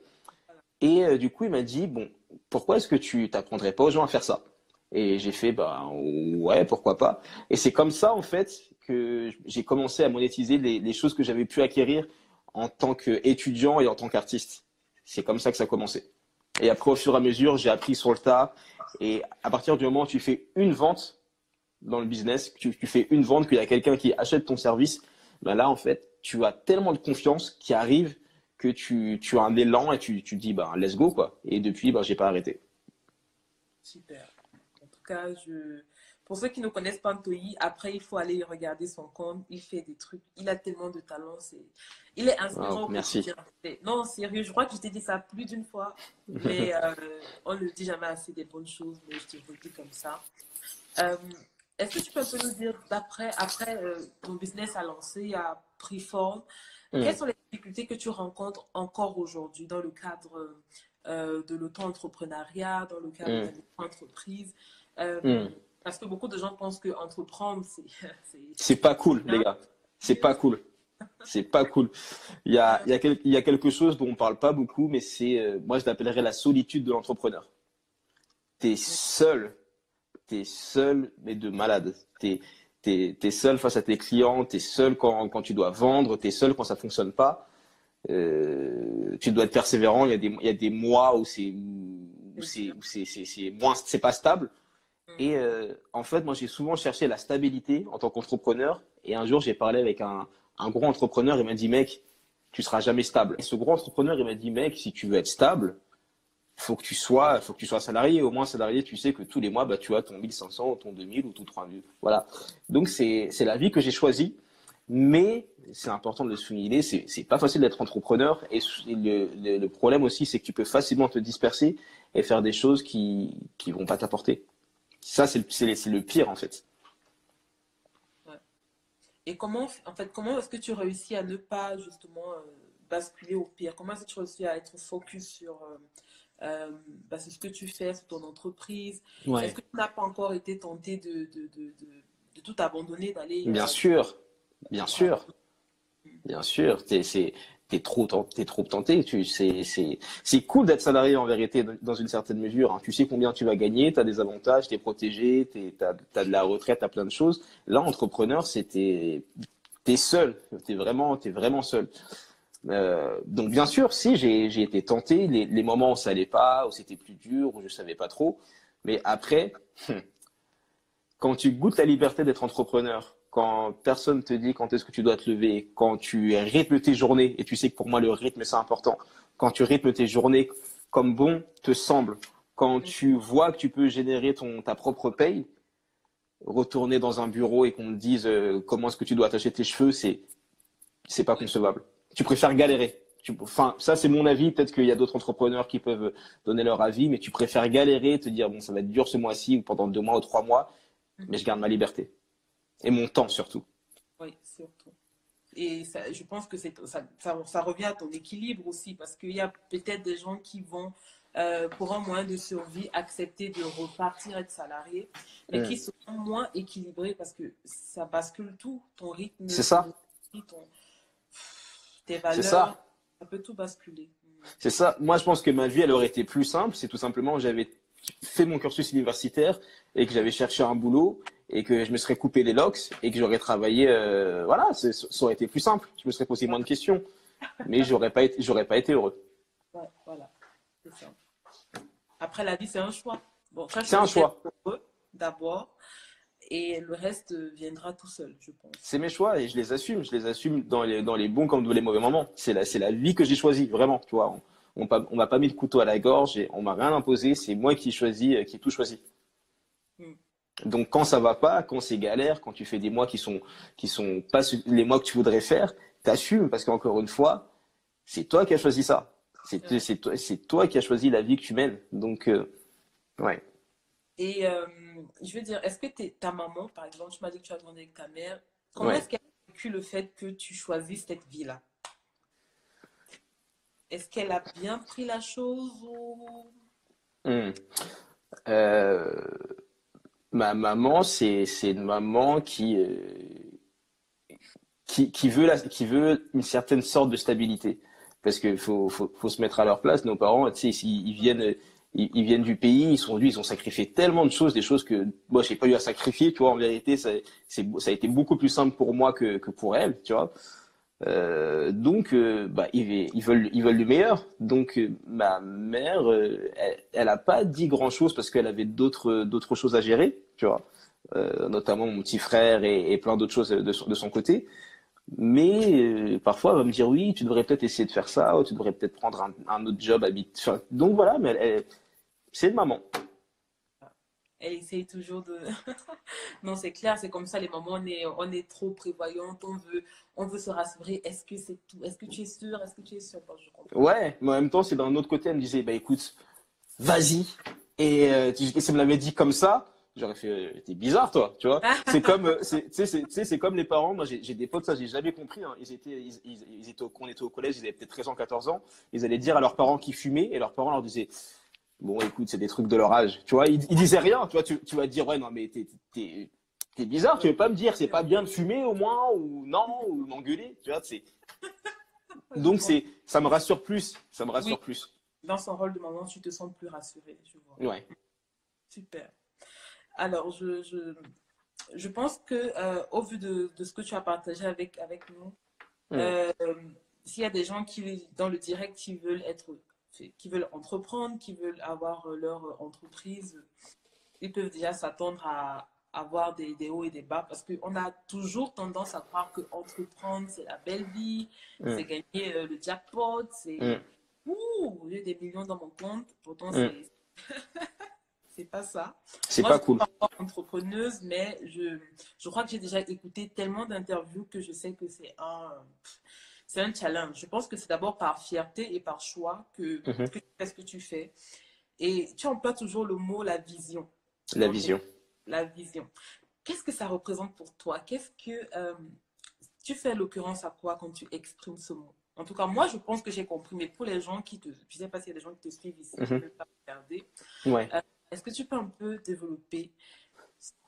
Et euh, du coup, il m'a dit, bon, pourquoi est-ce que tu t'apprendrais pas aux gens à faire ça? Et j'ai fait, bah ouais, pourquoi pas. Et c'est comme ça, en fait, que j'ai commencé à monétiser les, choses que j'avais pu acquérir en tant qu'étudiant et en tant qu'artiste. C'est comme ça que ça a commencé. Et après, au fur et à mesure, j'ai appris sur le tas. Et à partir du moment où tu fais une vente dans le business, tu, fais une vente, qu'il y a quelqu'un qui achète ton service, ben là, en fait, tu as tellement de confiance qui arrive que tu, tu as un élan et tu, tu dis, bah, let's go, quoi. Et depuis, bah, j'ai pas arrêté. Super. En tout cas, je... pour ceux qui ne connaissent pas Antoyi, après, il faut aller regarder son compte. Il fait des trucs. Il a tellement de talent. C'est... Il est inspirant. merci. Non, sérieux, je crois que je t'ai dit ça plus d'une fois. Mais euh, on ne dit jamais assez des bonnes choses, mais je te le dis comme ça. Euh, est-ce que tu peux un peu nous dire, d'après, après euh, ton business a lancé, a pris forme, mm. quelles sont les difficultés que tu rencontres encore aujourd'hui dans le cadre euh, de l'auto-entrepreneuriat, dans le cadre mm. de l'entreprise euh, mm. Parce que beaucoup de gens pensent que entreprendre, c'est. C'est pas cool, les gars. C'est pas cool. C'est pas cool. Il y, a, il, y a quel, il y a quelque chose dont on parle pas beaucoup, mais c'est, moi je l'appellerais la solitude de l'entrepreneur. Tu es seul tu es seul, mais de malade. Tu es, seul face à tes clients, tu es seul quand, quand, tu dois vendre, tu es seul quand ça fonctionne pas. Euh, tu dois être persévérant. Il y a des, il y a des mois où c'est c'est moins c'est pas stable. Et euh, en fait, moi, j'ai souvent cherché la stabilité en tant qu'entrepreneur. Et un jour, j'ai parlé avec un, un gros entrepreneur. Il m'a dit, mec, tu seras jamais stable. Et ce gros entrepreneur, il m'a dit, mec, si tu veux être stable, faut que tu sois, faut que tu sois salarié. Au moins salarié, tu sais que tous les mois, bah, tu as ton 1500 ou ton 2000 ou ton 3000. Voilà. Donc c'est, la vie que j'ai choisie. Mais c'est important de le souligner, c'est, pas facile d'être entrepreneur. Et le, le, problème aussi, c'est que tu peux facilement te disperser et faire des choses qui, qui vont pas t'apporter. Ça, c'est, c'est, c'est le pire, en fait. Et comment, en fait, comment est-ce que tu réussis à ne pas justement euh, basculer au pire? Comment est-ce que tu réussis à être focus sur euh, euh, bah, c'est ce que tu fais sur ton entreprise? Est-ce que tu n'as pas encore été tenté de, de, de, de tout abandonner, d'aller... Bien sûr, bien sûr, bien sûr. Es, t'es trop, tenté. C'est, cool d'être salarié en vérité dans une certaine mesure. Hein. Tu sais combien tu vas gagner, tu as des avantages, tu es protégé, tu as, de la retraite, tu as plein de choses. Là, entrepreneur, c'était, t'es seul. T'es vraiment, es vraiment seul. Euh, donc bien sûr, si j'ai été tenté, les, les, moments où ça allait pas, où c'était plus dur, où je savais pas trop. Mais après, quand tu goûtes la liberté d'être entrepreneur, quand personne te dit quand est-ce que tu dois te lever, quand tu rythmes tes journées, et tu sais que pour moi le rythme c'est important, quand tu rythmes tes journées comme bon te semble, quand tu vois que tu peux générer ton, ta propre paye, retourner dans un bureau et qu'on te dise euh, comment est-ce que tu dois attacher tes cheveux, c'est c'est pas concevable. Tu préfères galérer. enfin, ça c'est mon avis. Peut-être qu'il y a d'autres entrepreneurs qui peuvent donner leur avis, mais tu préfères galérer, te dire bon ça va être dur ce mois-ci ou pendant deux mois ou trois mois, mais je garde ma liberté et mon temps surtout. Oui, surtout. Et ça, je pense que ça, ça, ça, revient à ton équilibre aussi, parce qu'il y a peut-être des gens qui vont, euh, pour un moyen de survie, accepter de repartir être salarié, mais qui sont moins équilibrés parce que ça bascule tout, ton rythme. C'est ça. Ton, tes valeurs, ça. ça peut tout basculer. C'est ça. Moi, je pense que ma vie, elle aurait été plus simple. C'est tout simplement, j'avais fait mon cursus universitaire et que j'avais cherché un boulot et que je me serais coupé les locks et que j'aurais travaillé, euh, voilà, ça aurait été plus simple. Je me serais posé moins de questions, mais j'aurais pas été, j'aurais pas été heureux. Ouais, voilà, c'est ça. Après, la vie, c'est un choix. Bon, c'est un choix. D'abord, et le reste viendra tout seul, je pense. C'est mes choix et je les assume. Je les assume dans les, dans les bons comme dans les mauvais moments. C'est la, c'est la vie que j'ai choisie, vraiment. Tu vois, on, on m'a pas mis le couteau à la gorge et on m'a rien imposé. C'est moi qui choisis, qui ai tout choisi. Donc quand ça va pas, quand c'est galère, quand tu fais des mois qui sont qui sont pas les mois que tu voudrais faire, t'assumes parce qu'encore une fois, c'est toi qui as choisi ça. C'est toi qui as choisi la vie que tu mènes. Donc euh, ouais. Et euh, je veux dire, est-ce que ta maman, par exemple, tu m'as dit que tu as grandi avec ta mère, comment est-ce qu'elle a vécu le fait que tu choisisses cette vie-là? Est-ce qu'elle a bien pris la chose ou? Hmm. euh, ma maman, c'est une maman qui, euh, qui, veut une certaine sorte de stabilité. Parce qu'il faut, faut, se mettre à leur place. Nos parents, tu sais, ils, ils viennent, ils, viennent du pays, ils sont venus, ils ont sacrifié tellement de choses, des choses que moi, j'ai pas eu à sacrifier. Tu vois, en vérité, ça, ça a été beaucoup plus simple pour moi que, que pour elle, tu vois. Euh, donc, euh, bah, ils, veulent, ils veulent le meilleur. Donc, euh, ma mère, elle, n'a pas dit grand chose parce qu'elle avait d'autres, choses à gérer, tu vois, notamment mon petit frère et, plein d'autres choses de, son côté. Mais parfois, elle va me dire oui, tu devrais peut-être essayer de faire ça, ou tu devrais peut-être prendre un, autre job. Donc voilà, mais c'est de maman elle essaye toujours de. non, c'est clair, c'est comme ça, les mamans, on est, on est trop prévoyante, on veut, on veut se rassurer. Est-ce que c'est tout? Est-ce que tu es sûr Est-ce que tu es sûr Ouais, mais en même temps, c'est d'un autre côté, elle me disait, bah écoute, vas-y. Et, euh, et ça me l'avait dit comme ça. J'aurais fait, euh, t'es bizarre, toi, tu vois. c'est comme, euh, tu sais, c'est comme les parents. Moi, j'ai des potes, ça, j'ai jamais compris. Hein. Ils étaient, ils, ils, étaient, quand on était au collège, ils avaient peut-être 13 ans, 14 ans. Ils allaient dire à leurs parents qu'ils fumaient et leurs parents leur disaient, bon, écoute, c'est des trucs de leur âge. Tu vois, ils, ils disaient rien. Tu vois, tu, tu vas dire, ouais, non, mais t'es, t'es, t'es bizarre. Tu veux pas me dire, c'est pas bien de fumer au moins, ou non, ou m'engueuler. Tu vois, c'est. Donc, c'est, ça me rassure plus. Ça me rassure plus. Dans son rôle de maman, tu te sens plus rassurée, je vois. Ouais. Super. Alors, je, je, je pense que, euh, au vu de, de, ce que tu as partagé avec, avec nous, mm. euh, s'il y a des gens qui, dans le direct, qui veulent être qui veulent entreprendre, qui veulent avoir euh, leur entreprise, ils peuvent déjà s'attendre à avoir des, des, hauts et des bas parce qu'on a toujours tendance à croire que entreprendre, c'est la belle vie, mm. c'est gagner euh, le jackpot, c'est mm. ouh, j'ai des millions dans mon compte. Pourtant, mm. c'est. c'est pas ça. C'est pas cool. Je suis pas entrepreneuse, mais je, je crois que j'ai déjà écouté tellement d'interviews que je sais que c'est un, c'est un challenge. Je pense que c'est d'abord par fierté et par choix que, mhm. tu fais ce que tu fais. Et tu emploies toujours le mot la vision. La vision. La vision. Qu'est-ce que ça représente pour toi? Qu'est-ce que euh, tu fais l'occurrence à quoi quand tu exprimes ce mot? En tout cas, moi, je pense que j'ai compris. Mais pour les gens qui te, je sais pas s'il y a des gens qui te suivent ici, je ne peux pas regarder. Ouais. Est-ce que tu peux un peu développer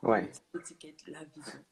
ouais. cette étiquette, la vision?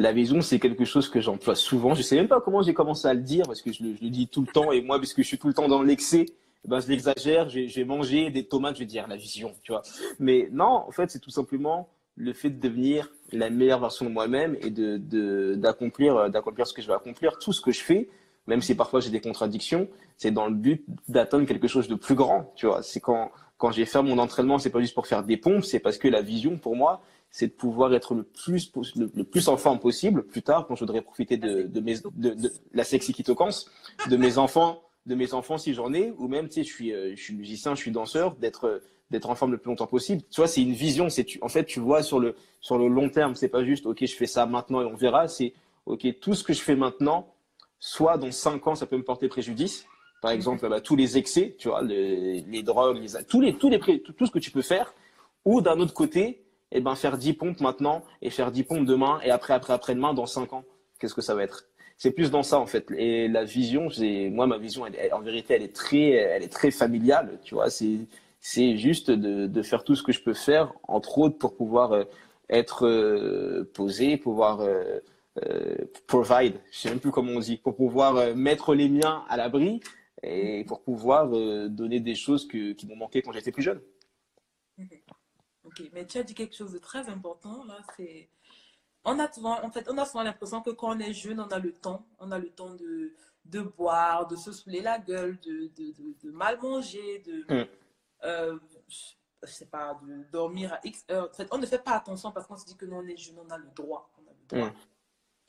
La vision, c'est quelque chose que j'emploie souvent. Je sais même pas comment j'ai commencé à le dire parce que je le, dis tout le temps et moi, puisque je suis tout le temps dans l'excès, ben, je l'exagère. J'ai mangé des tomates, je vais dire la vision, tu vois. Mais non, en fait, c'est tout simplement le fait de devenir la meilleure version de moi-même et de d'accomplir d'accomplir ce que je veux accomplir. Tout ce que je fais, même si parfois j'ai des contradictions, c'est dans le but d'atteindre quelque chose de plus grand, tu vois. C'est quand quand j'ai fait mon entraînement, c'est pas juste pour faire des pompes, c'est parce que la vision pour moi, c'est de pouvoir être le plus, le, plus en forme possible plus tard quand je voudrais profiter de, de, mes, de, de la sexy kitoconce, de mes enfants, de mes enfants si j'en ai, ou même, tu sais, je suis, euh, je suis musicien, je suis danseur, d'être, d'être en forme le plus longtemps possible. Tu vois, c'est une vision, c'est, tu, en fait, tu vois sur le, sur le long terme, c'est pas juste, ok, je fais ça maintenant et on verra, c'est, ok, tout ce que je fais maintenant, soit dans cinq ans, ça peut me porter préjudice. Par exemple, bah, tous les excès, tu vois, les, les drogues, les, tous les, tous les, tout, tout ce que tu peux faire. Ou d'un autre côté, eh ben, faire 10 pompes maintenant et faire 10 pompes demain et après, après, après-demain dans 5 ans. Qu'est-ce que ça va être? C'est plus dans ça, en fait. Et la vision, moi, ma vision, elle, en vérité, elle est très, elle est très familiale, tu vois. C'est, juste de, de, faire tout ce que je peux faire, entre autres, pour pouvoir euh, être euh, posé, pouvoir euh, euh, provide, je sais même plus comment on dit, pour pouvoir mettre les miens à l'abri et pour pouvoir donner des choses que, qui m'ont manqué quand j'étais plus jeune. Ok, mais tu as dit quelque chose de très important là, c'est on a souvent, en fait, on a souvent l'impression que quand on est jeune, on a le temps, on a le temps de, de boire, de se saouler la gueule, de, de, de, mal manger, de, mm. euh, je sais pas, de dormir à X heures. En fait, on ne fait pas attention parce qu'on se dit que nous, on est jeune, on a le droit. On a le droit. Mm.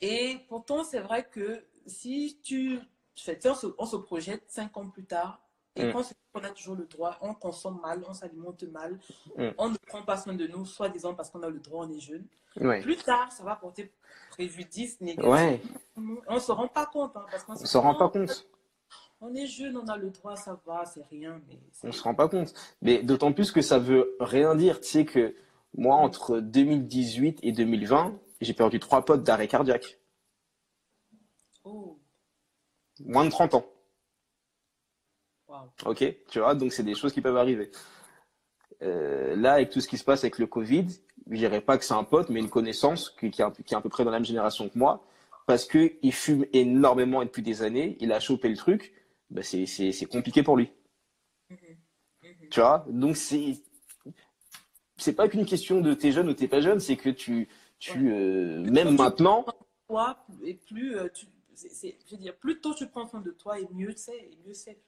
Et pourtant, c'est vrai que si tu, fait, on se, on se projette cinq ans plus tard, et mm. quand on a toujours le droit, on consomme mal, on s'alimente mal, mm. on ne prend pas soin de nous, soi-disant parce qu'on a le droit, on est jeune. Plus tard, ça va porter préjudice négatif. Ouais. On ne se rend pas compte. Hein, parce on ne se rend pas compte. On est jeune, on a le droit, ça va, c'est rien. Mais on ne se rend pas compte. Mais d'autant plus que ça veut rien dire. Tu sais que moi, entre 2018 et 2020, j'ai perdu trois potes d'arrêt cardiaque. Oh. Moins de 30 ans. Ok, tu vois, donc c'est des choses qui peuvent arriver. Euh, là, avec tout ce qui se passe avec le Covid, je dirais pas que c'est un pote, mais une connaissance qui, qui, est, à peu près dans la même génération que moi, parce que il fume énormément depuis des années, il a chopé le truc, bah c'est compliqué pour lui. Mm-hmm. Mm-hmm. Tu vois, donc c'est c'est pas qu'une question de t'es jeune ou t'es pas jeune, c'est que tu tu euh, même maintenant. et plus euh, tu, je veux dire, plus tôt tu prends soin de toi et mieux c'est, et mieux c'est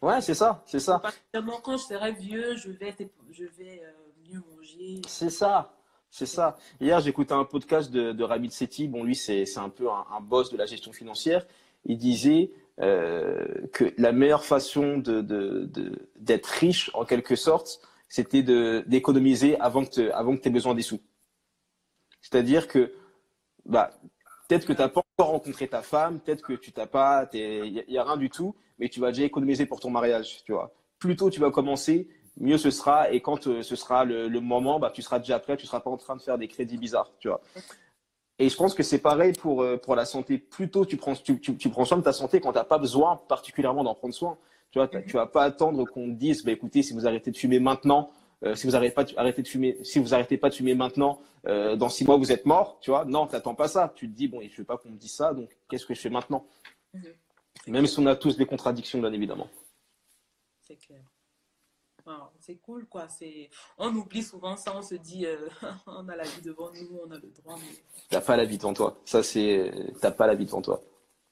Ouais, c'est ça, c'est ça. quand je serai vieux, je vais, je vais euh, mieux manger. C'est ça. C'est ça. Hier, j'écoutais un podcast de, de Ramit Sethi. Bon, lui, c'est un peu un, boss de la gestion financière. Il disait euh, que la meilleure façon d'être de, de, riche, en quelque sorte, c'était d'économiser avant que tu avant que aies besoin des sous. C'est-à-dire que bah, peut-être que tu n'as pas encore rencontré ta femme, peut-être que tu t'as pas, il n'y a, a, rien du tout, mais tu vas déjà économiser pour ton mariage, tu vois. Plus tôt tu vas commencer, mieux ce sera. Et quand euh, ce sera le, moment, bah, tu seras déjà prêt, tu seras pas en train de faire des crédits bizarres, tu vois. Et je pense que c'est pareil pour, euh, pour la santé. Plus tôt tu prends, tu, tu, prends soin de ta santé quand tu n'as pas besoin particulièrement d'en prendre soin. Tu vois, tu vas pas attendre qu'on te dise, bah, écoutez, si vous arrêtez de fumer maintenant, euh, si vous arrêtez pas de, arrêtez de fumer, si vous arrêtez pas de fumer maintenant, dans six mois vous êtes mort, tu vois. Non, t'attends pas ça. Tu te dis bon, je veux pas qu'on me dise ça, donc qu'est-ce que je fais maintenant? Mhm. Même si on a tous des contradictions, bien évidemment. C'est clair. c'est cool, quoi. On oublie souvent ça, on se dit, euh, on a la vie devant nous, on a le droit. Mais... T'as pas la vie devant toi. Ça, c'est. T'as pas la vie devant toi.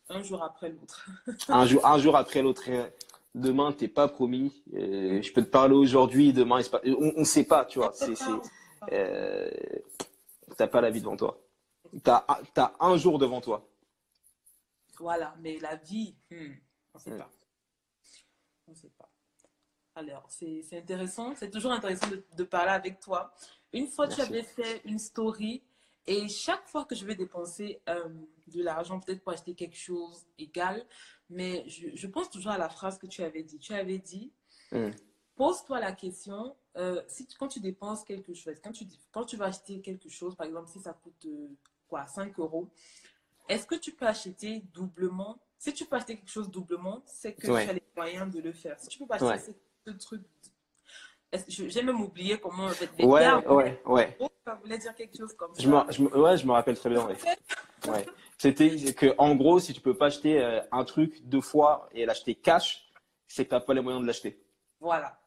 Un jour après l'autre. un, jour, un jour après l'autre. Demain, t'es pas promis. je peux te parler aujourd'hui, demain, on ne sait pas, tu vois. C'est, euh, t'as pas la vie devant toi. T'as, as un jour devant toi. Voilà, mais la vie, hmm, on ne sait pas. On ne sait pas. Alors, c'est intéressant, c'est toujours intéressant de, parler avec toi. Une fois, tu avais fait une story et chaque fois que je vais dépenser euh, de l'argent, peut-être pour acheter quelque chose égal, mais je, pense toujours à la phrase que tu avais dit. Tu avais dit, hmm. pose-toi la question, euh, si quand tu dépenses quelque chose, quand tu, quand tu vas acheter quelque chose, par exemple, si ça coûte euh, quoi, 5 euros, est-ce que tu peux acheter doublement? Si tu peux acheter quelque chose doublement, c'est que tu as les moyens de le faire. Si tu peux pas acheter ce truc. J'ai même oublié comment. En fait, ouais, ouais, ouais. Ça voulait dire quelque chose comme ça. Je me, je ouais, je me rappelle très bien. Ouais. C'était que, en gros, si tu peux pas acheter euh, un truc deux fois et l'acheter cash, c'est que t'as pas les moyens de l'acheter. Voilà.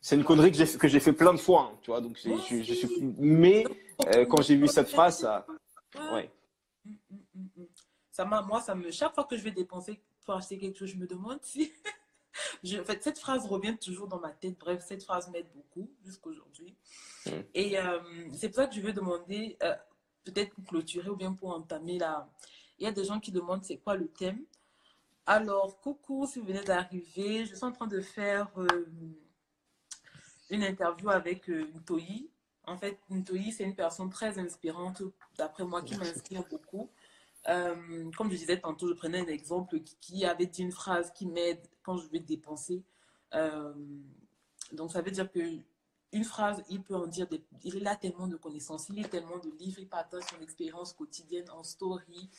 C'est une connerie que j'ai fait plein de fois, hein, tu vois. Donc, je, je suis. Mais euh, quand j'ai vu cette phrase, ça. Ouais. Ça m'a, moi, ça me, chaque fois que je vais dépenser pour acheter quelque chose, je me demande si. je, en fait, cette phrase revient toujours dans ma tête. Bref, cette phrase m'aide beaucoup jusqu'aujourd'hui. Mm. Et euh, c'est pour ça que je veux demander, euh, peut-être pour clôturer ou bien pour entamer là. Il y a des gens qui demandent c'est quoi le thème. Alors, coucou, si vous venez d'arriver, je suis en train de faire euh, une interview avec euh, Ntoyi. En fait, Ntoyi, c'est une personne très inspirante, d'après moi, qui m'inspire beaucoup. Euh, comme je disais tantôt, je prenais un exemple qui, qui avait dit une phrase qui m'aide quand je vais dépenser. Euh, donc, ça veut dire que une phrase, il peut en dire, des, il a tellement de connaissances, il lit tellement de livres, il partage son expérience quotidienne en story.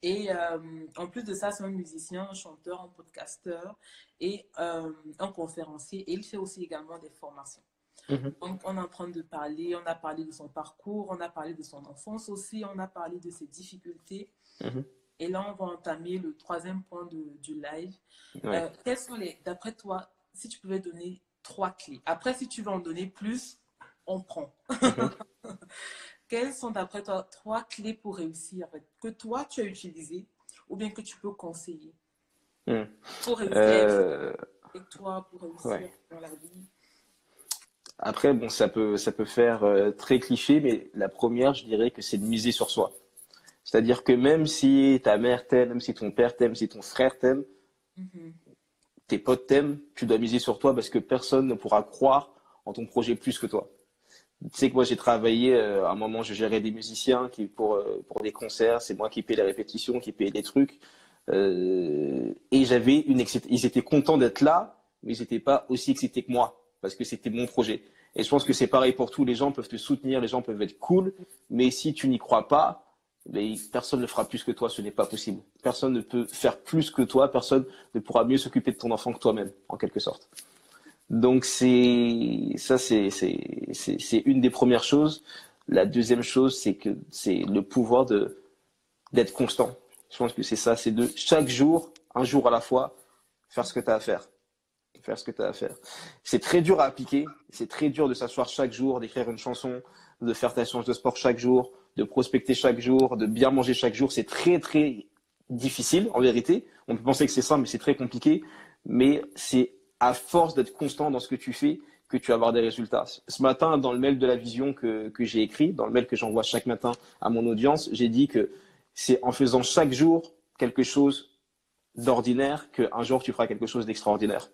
Et euh, en plus de ça, c'est un musicien, un chanteur, un podcasteur et euh, un conférencier. Et il fait aussi également des formations. Mhm. Donc, on est en train de parler, on a parlé de son parcours, on a parlé de son enfance aussi, on a parlé de ses difficultés. Mhm. Et là, on va entamer le troisième point de- du live. Ouais. Euh, quelles sont les, d'après toi, si tu pouvais donner trois clés. Après, si tu veux en donner plus, on prend. Quelles sont, d'après toi, trois clés pour réussir, en fait, que toi, tu as utilisées ou bien que tu peux conseiller Hmm. pour réussir Euh, avec toi, pour réussir ouais. dans la vie? Après, bon, ça peut, ça peut faire euh, très cliché, mais la première, je dirais que c'est de miser sur soi. C'est-à-dire que même si ta mère t'aime, même si ton père t'aime, si ton frère t'aime, Mhm. Tes potes t'aiment, tu dois miser sur toi parce que personne ne pourra croire en ton projet plus que toi. Tu sais que moi j'ai travaillé, euh, à un moment je gérais des musiciens pour, euh, pour des concerts, c'est moi qui paye les répétitions, qui paye les trucs. Euh, et j'avais une ils étaient contents d'être là, mais ils n'étaient pas aussi excités que moi parce que c'était mon projet. Et je pense que c'est pareil pour tout, les gens peuvent te soutenir, les gens peuvent être cool, mais si tu n'y crois pas, personne ne fera plus que toi, ce n'est pas possible. Personne ne peut faire plus que toi, personne ne pourra mieux s'occuper de ton enfant que toi-même, en quelque sorte. Donc c'est ça, c'est une des premières choses. La deuxième chose, c'est que c'est le pouvoir d'être constant. Je pense que c'est ça, c'est de chaque jour, un jour à la fois, faire ce que tu as à faire. Faire ce que tu as à faire. C'est très dur à appliquer. C'est très dur de s'asseoir chaque jour, d'écrire une chanson, de faire ta séance de sport chaque jour, de prospecter chaque jour, de bien manger chaque jour. C'est très très difficile en vérité. On peut penser que c'est simple, mais c'est très compliqué. Mais c'est à force d'être constant dans ce que tu fais que tu vas avoir des résultats. Ce matin, dans le mail de la vision que, que j'ai écrit, dans le mail que j'envoie chaque matin à mon audience, j'ai dit que c'est en faisant chaque jour quelque chose d'ordinaire qu'un jour tu feras quelque chose d'extraordinaire.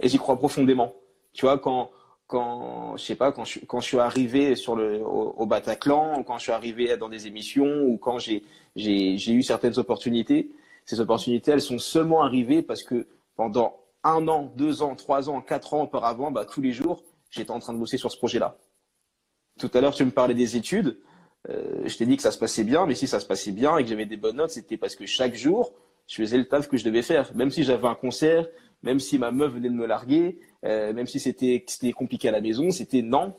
Et j'y crois profondément. Tu vois, quand, quand je sais pas, quand quand je suis arrivé sur le, au, Bataclan, ou quand je suis arrivé dans des émissions, ou quand j'ai, j'ai, eu certaines opportunités, ces opportunités, elles sont seulement arrivées parce que pendant un an, deux ans, trois ans, quatre ans auparavant, bah, tous les jours, j'étais en train de bosser sur ce projet-là. Tout à l'heure, tu me parlais des études. Euh, je t'ai dit que ça se passait bien, mais si ça se passait bien et que j'avais des bonnes notes, c'était parce que chaque jour, je faisais le taf que je devais faire. Même si j'avais un concert, même si ma meuf venait de me larguer, euh, même si c'était compliqué à la maison, c'était non,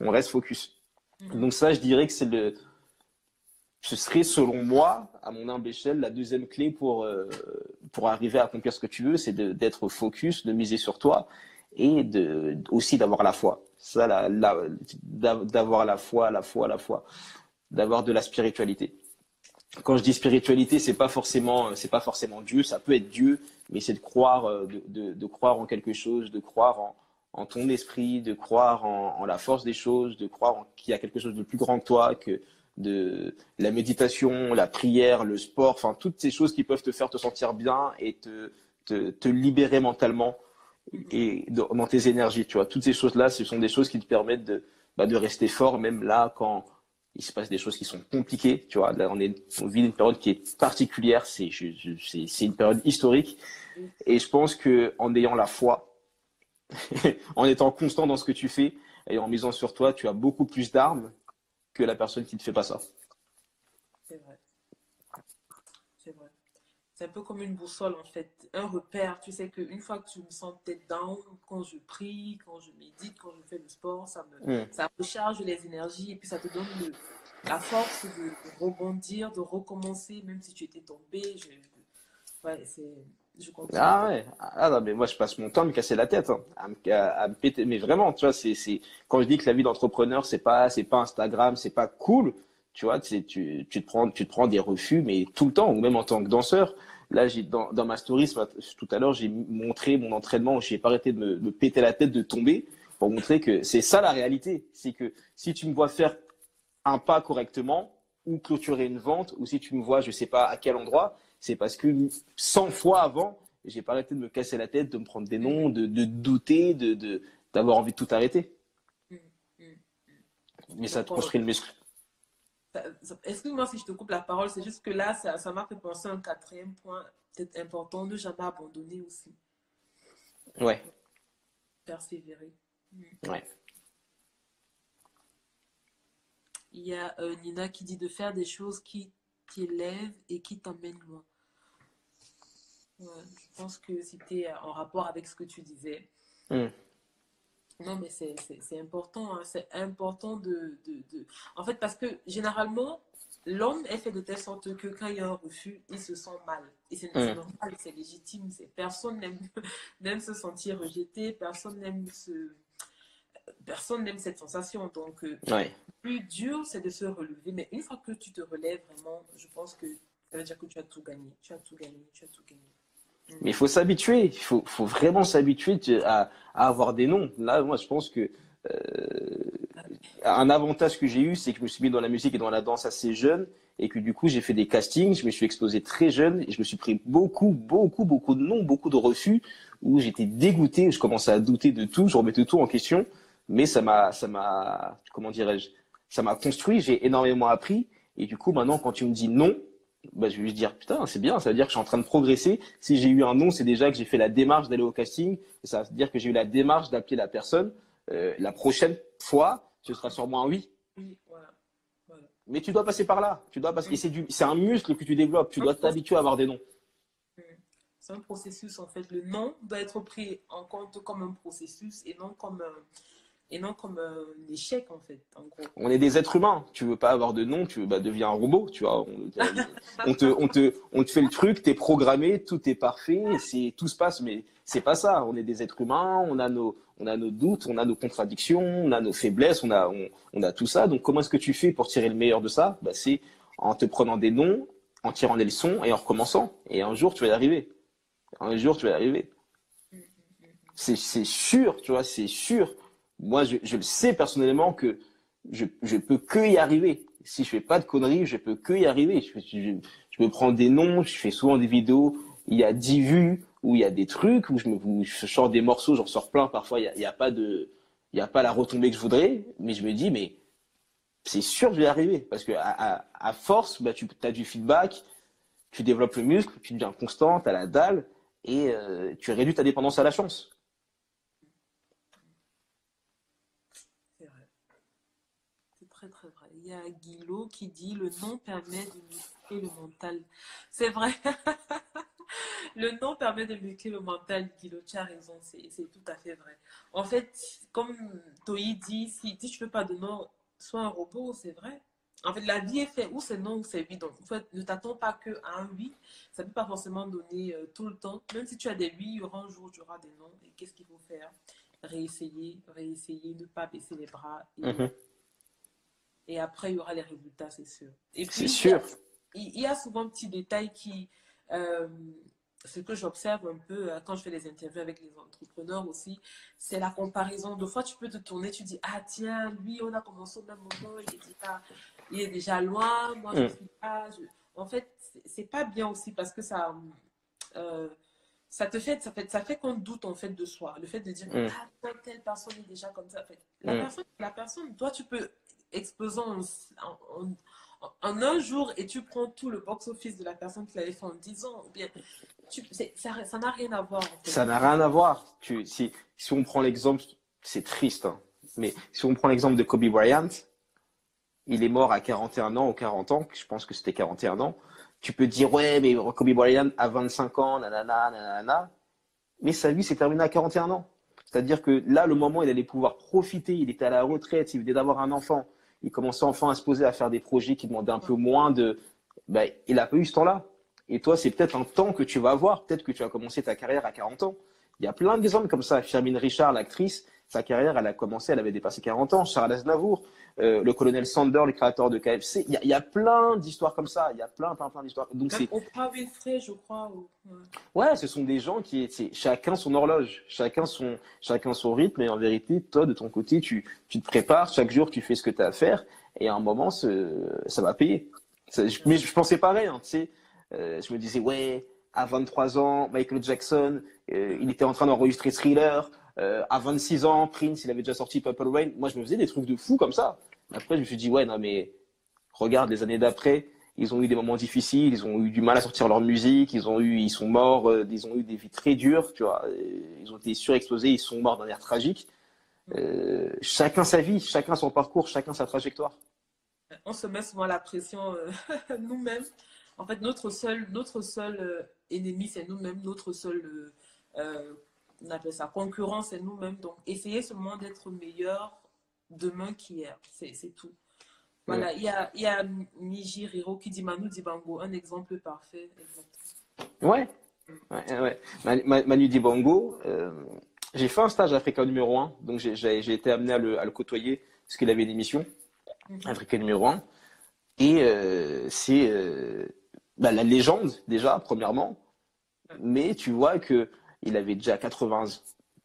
on reste focus. Mhm. Donc ça, je dirais que c'est le, ce serait selon moi, à mon humble échelle, la deuxième clé pour euh, pour arriver à accomplir ce que tu veux, c'est d'être focus, de miser sur toi et de aussi d'avoir la foi. Ça, la, la- d'av- d'avoir la foi, la foi, la foi, d'avoir de la spiritualité. Quand je dis spiritualité, c'est pas forcément c'est pas forcément Dieu, ça peut être Dieu, mais c'est de croire euh, de, de, croire en quelque chose, de croire en ton esprit, de croire en, la force des choses, de croire qu'il y a quelque chose de plus grand que toi, que de la méditation, la prière, le sport, enfin toutes ces choses qui peuvent te faire te sentir bien et te, te, libérer mentalement et dans, tes énergies, tu vois. Toutes ces choses-là, ce sont des choses qui te permettent de, bah, de rester fort, même là quand il se passe des choses qui sont compliquées, tu vois. On, est, on vit une période qui est particulière, c'est une période historique et je pense que en ayant la foi, en étant constant dans ce que tu fais et en misant sur toi, tu as beaucoup plus d'armes que la personne qui ne fait pas ça. C'est vrai. C'est un peu comme une boussole en fait, un repère. Tu sais qu'une fois que tu me sens peut-être down, quand je prie, quand je médite, quand je fais du sport, ça me Mm. ça recharge les énergies et puis ça te donne le- la force de, de rebondir, de recommencer, même si tu étais tombé. Je, ouais, c'est, je continue. Ah ouais, ah non, mais moi je passe mon temps à me casser la tête, hein, à me, à- à me péter. Mais vraiment, tu vois, c'est, c'est, quand je dis que la vie d'entrepreneur, c'est pas, c'est pas Instagram, c'est pas cool, tu vois, tu, tu te prends, tu te prends des refus, mais tout le temps, ou même en tant que danseur. Là, j'ai, dans, dans ma story, tout à l'heure, j'ai montré mon entraînement, où j'ai pas arrêté de me, péter la tête, de tomber, pour montrer que c'est ça la réalité. C'est que si tu me vois faire un pas correctement, ou clôturer une vente, ou si tu me vois, je sais pas à quel endroit, c'est parce que 100 fois avant, j'ai pas arrêté de me casser la tête, de me prendre des noms, de, de douter, de, d'avoir envie de tout arrêter. Mm, mm. Mais ça te construit le muscle. Excuse-moi si je te coupe la parole, c'est juste que là, ça, ça m'a fait penser à un quatrième point, peut-être important, ne jamais abandonner aussi, Ouais, persévérer. ouais. Il y a euh, Nina qui dit de faire des choses qui t'élèvent et qui t'emmènent loin. Ouais, je pense que c'était en rapport avec ce que tu disais. Mm. Non, mais c'est important. hein, C'est important de, de, de- En fait, parce que généralement, l'homme est fait de telle sorte que quand il y a un refus, il se sent mal. Et c'est normal, c'est légitime. Personne n'aime n'aime se sentir rejeté, personne n'aime se... Personne n'aime cette sensation. Donc, euh, Ouais. plus dur, c'est de se relever. Mais une fois que tu te relèves vraiment, je pense que ça veut dire que tu as tout gagné. Tu as tout gagné. Tu as tout gagné. Mais il faut s'habituer, il faut, faut vraiment s'habituer tu- à, à avoir des noms. Là, moi, je pense que euh, un avantage que j'ai eu, c'est que je me suis mis dans la musique et dans la danse assez jeune et que du coup, j'ai fait des castings, je me suis exposé très jeune et je me suis pris beaucoup, beaucoup, beaucoup de noms, beaucoup de refus où j'étais dégoûté, où je commençais à douter de tout, je remettais tout en question. Mais ça m'a, ça m'a, comment dirais-je, ça m'a construit, j'ai énormément appris et du coup, maintenant, quand tu me dis non, bah, je vais juste dire putain, c'est bien, ça veut dire que je suis en train de progresser. Si j'ai eu un nom, c'est déjà que j'ai fait la démarche d'aller au casting. Et ça veut dire que j'ai eu la démarche d'appeler la personne. Euh, la prochaine fois, ce sera sûrement un oui. Oui, voilà. voilà. Mais tu dois passer par là. Tu dois passer. Et c'est du, c'est un muscle que tu développes. Tu dois t'habituer à avoir des noms. C'est un processus en fait. Le nom doit être pris en compte comme un processus et non comme un, et non comme un échec en fait. En gros. On est des êtres humains. Tu veux pas avoir de nom, tu veux bah, deviens un robot. Tu vois. On, on te, on te, on te fait le truc. T'es programmé, tout est parfait, c'est tout se passe. Mais c'est pas ça. On est des êtres humains. On a nos, on a nos doutes, on a nos contradictions, on a nos faiblesses, on a, on, on a tout ça. Donc comment est-ce que tu fais pour tirer le meilleur de ça? Bah, C'est en te prenant des noms, en tirant des leçons et en recommençant. Et un jour tu vas y arriver. Un jour tu vas y arriver. C'est c'est sûr, tu vois, c'est sûr. Moi, je, je le sais personnellement que je, je peux que y arriver. Si je fais pas de conneries, je peux que y arriver. Je, je, je me prends des noms, je fais souvent des vidéos, il y a 10 vues, où il y a des trucs, où je, me, où je sors des morceaux, j'en sors plein, parfois il n'y a, y a, pas de, il y a pas la retombée que je voudrais, mais je me dis, mais c'est sûr que je vais y arriver. Parce que à, à, à force, bah, tu as du feedback, tu développes le muscle, tu deviens constant, tu as la dalle, et euh, tu réduis ta dépendance à la chance. C'est vrai. C'est très très vrai. Il y a Guillot qui dit le nom permet de muscler le mental. C'est vrai. le nom permet de muscler le mental, Guillot. Tu as raison, c'est tout à fait vrai. En fait, comme Toi dit, si, tu ne veux pas de nom, sois un robot, c'est vrai. En fait, la vie est faite où c'est non ou c'est oui. Donc, en fait, ne t'attends pas qu'à un oui. Ça ne peut pas forcément donner euh, tout le temps. Même si tu as des oui, il y aura un jour tu auras des non. Et qu'est-ce qu'il faut faire? Réessayer, réessayer, ne pas baisser les bras. -hmm. Et après, il y aura les résultats, c'est sûr. C'est sûr. Il y, a souvent un petit détail qui. Euh, ce que j'observe un peu quand je fais les interviews avec les entrepreneurs aussi, c'est la comparaison. Deux fois, tu peux te tourner, tu dis Ah, tiens, lui, on a commencé au même moment, il est déjà, il est déjà loin, moi, je Mm. suis pas. je- En fait, c'est pas bien aussi parce que ça. euh, ça te fait, ça fait, ça fait qu'on doute en fait de soi. Le fait de dire Mm. ah telle, telle personne est déjà comme ça. En fait, la Mm. personne, la personne, toi tu peux exploser en, un jour et tu prends tout le box office de la personne qui l'avait fait en 10 ans. Ou bien, ça, n'a rien à voir. Ça n'a rien à voir. Tu, si, si on prend l'exemple, c'est triste, hein, mais si on prend l'exemple de Kobe Bryant, il est mort à 41 ans ou 40 ans, je pense que c'était 41 ans. tu peux dire, ouais, mais Kobe Bryant a 25 ans, nanana, nanana. Mais sa vie s'est terminée à 41 ans. C'est-à-dire que là, le moment où il allait pouvoir profiter, il était à la retraite, il venait d'avoir un enfant, il commençait enfin à se poser à faire des projets qui demandaient un peu moins de. Ben, il n'a pas eu ce temps-là. Et toi, c'est peut-être un temps que tu vas avoir. Peut-être que tu as commencé ta carrière à 40 ans. Il y a plein d'exemples comme ça. Charmine Richard, l'actrice, sa carrière, elle a commencé, elle avait dépassé 40 ans. Charles Aznavour, euh, le colonel Sander, le créateur de KFC. Il y a, il y a plein d'histoires comme ça. Il y a plein, plein, plein d'histoires. Donc c'est. Oprah Winfrey, je crois. Ouais. ce sont des gens qui, c'est chacun son horloge, chacun son, chacun son rythme. Et en vérité, toi, de ton côté, tu, tu te prépares. Chaque jour, tu fais ce que tu as à faire. Et à un moment, ça va payer. mais je pensais pareil, hein, tu sais. Euh, je me disais, ouais, à 23 ans, Michael Jackson, euh, il était en train d'enregistrer Thriller. Euh, à 26 ans, Prince, il avait déjà sorti Purple Rain. Moi, je me faisais des trucs de fou comme ça. Après, je me suis dit, ouais, non, mais regarde les années d'après. Ils ont eu des moments difficiles, ils ont eu du mal à sortir leur musique, ils ont eu, ils sont morts, ils ont eu des vies très dures, tu vois. Ils ont été surexposés, ils sont morts d'un air tragique. chacun sa vie, chacun son parcours, chacun sa trajectoire. On se met souvent la pression nous-mêmes en fait, notre seul, notre seul euh, ennemi, c'est nous-mêmes, notre seul, euh, euh, on appelle ça concurrent, c'est nous-mêmes. Donc, essayez seulement d'être meilleur demain qu'hier. C'est tout. Voilà, il y a, y a qui dit Manu Dibango, un exemple parfait. Ouais. ouais, ouais. Manu Dibango, j'ai fait un stage Africa numéro 1, donc j'ai été amené à le, à le côtoyer parce qu'il avait une émission, mhm. Africa numéro 1. Et c'est bah, la légende déjà, premièrement. Mais tu vois que il avait déjà 80,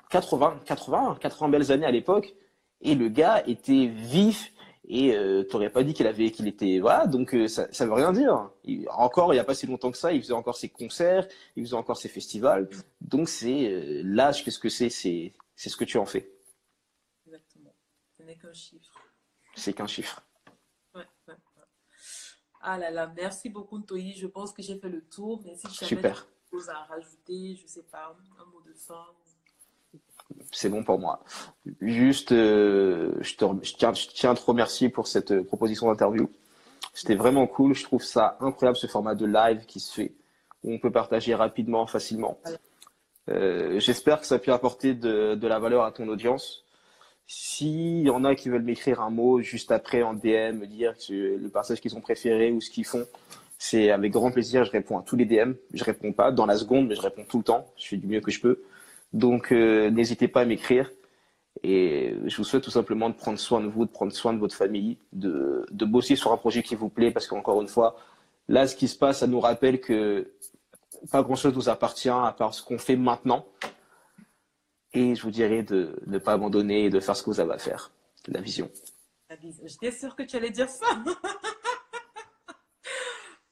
80, 80, 80 belles années à l'époque. Et le gars était vif. Et euh, tu n'aurais pas dit qu'il avait, qu'il était, voilà. Donc euh, ça, ça veut rien dire. encore, il n'y a pas si longtemps que ça, il faisait encore ses concerts, il faisait encore ses festivals. Donc c'est euh, l'âge, qu'est-ce que c'est, c'est, c'est ce que tu en fais. Exactement. Ce n'est qu'un chiffre. C'est qu'un chiffre. Ah là là, merci beaucoup Ntoyi. Je pense que j'ai fait le tour. Mais si tu as à rajouter, je sais pas, un mot de fin. C'est bon pour moi. Juste, euh, je, te, je, tiens, je tiens à te remercier pour cette euh, proposition d'interview. C'était vraiment cool. Je trouve ça incroyable ce format de live qui se fait, où on peut partager rapidement, facilement. Euh, j'espère que ça a pu apporter de, de la valeur à ton audience. S'il y en a qui veulent m'écrire un mot juste après en DM, me dire le passage qu'ils ont préféré ou ce qu'ils font, c'est avec grand plaisir. Je réponds à tous les DM. Je réponds pas dans la seconde, mais je réponds tout le temps. Je fais du mieux que je peux. Donc, euh, n'hésitez pas à m'écrire. Et je vous souhaite tout simplement de prendre soin de vous, de prendre soin de votre famille, de, bosser sur un projet qui vous plaît, parce qu'encore une fois, là, ce qui se passe, ça nous rappelle que pas grand-chose nous appartient à part ce qu'on fait maintenant. Et je vous dirais de ne pas abandonner et de faire ce que vous avez à faire. La vision. J'étais sûre que tu allais dire ça.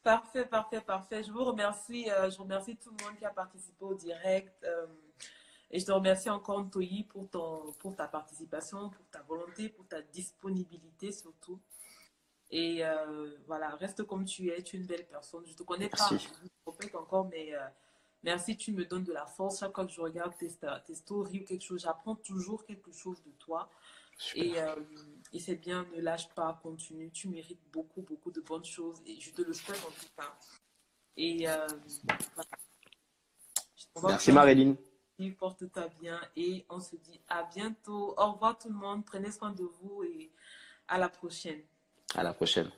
parfait, parfait, parfait. Je vous remercie. Euh, je remercie tout le monde qui a participé au direct. Euh, et je te remercie encore, Ntoyi, pour, ton, pour ta participation, pour ta volonté, pour ta disponibilité surtout. Et euh, voilà, reste comme tu es. Tu es une belle personne. Je ne te connais pas. Je te encore, mais Merci, tu me donnes de la force. Chaque fois que je regarde tes, tes stories ou quelque chose, j'apprends toujours quelque chose de toi. Et, et c'est bien, ne lâche pas, continue. Tu mérites beaucoup, beaucoup de bonnes choses. Et je te le souhaite en tout cas. Et euh, Merci Maréline. Porte-toi bien et on se dit à bientôt. Au revoir tout le monde. Prenez soin de vous et à la prochaine. À la prochaine.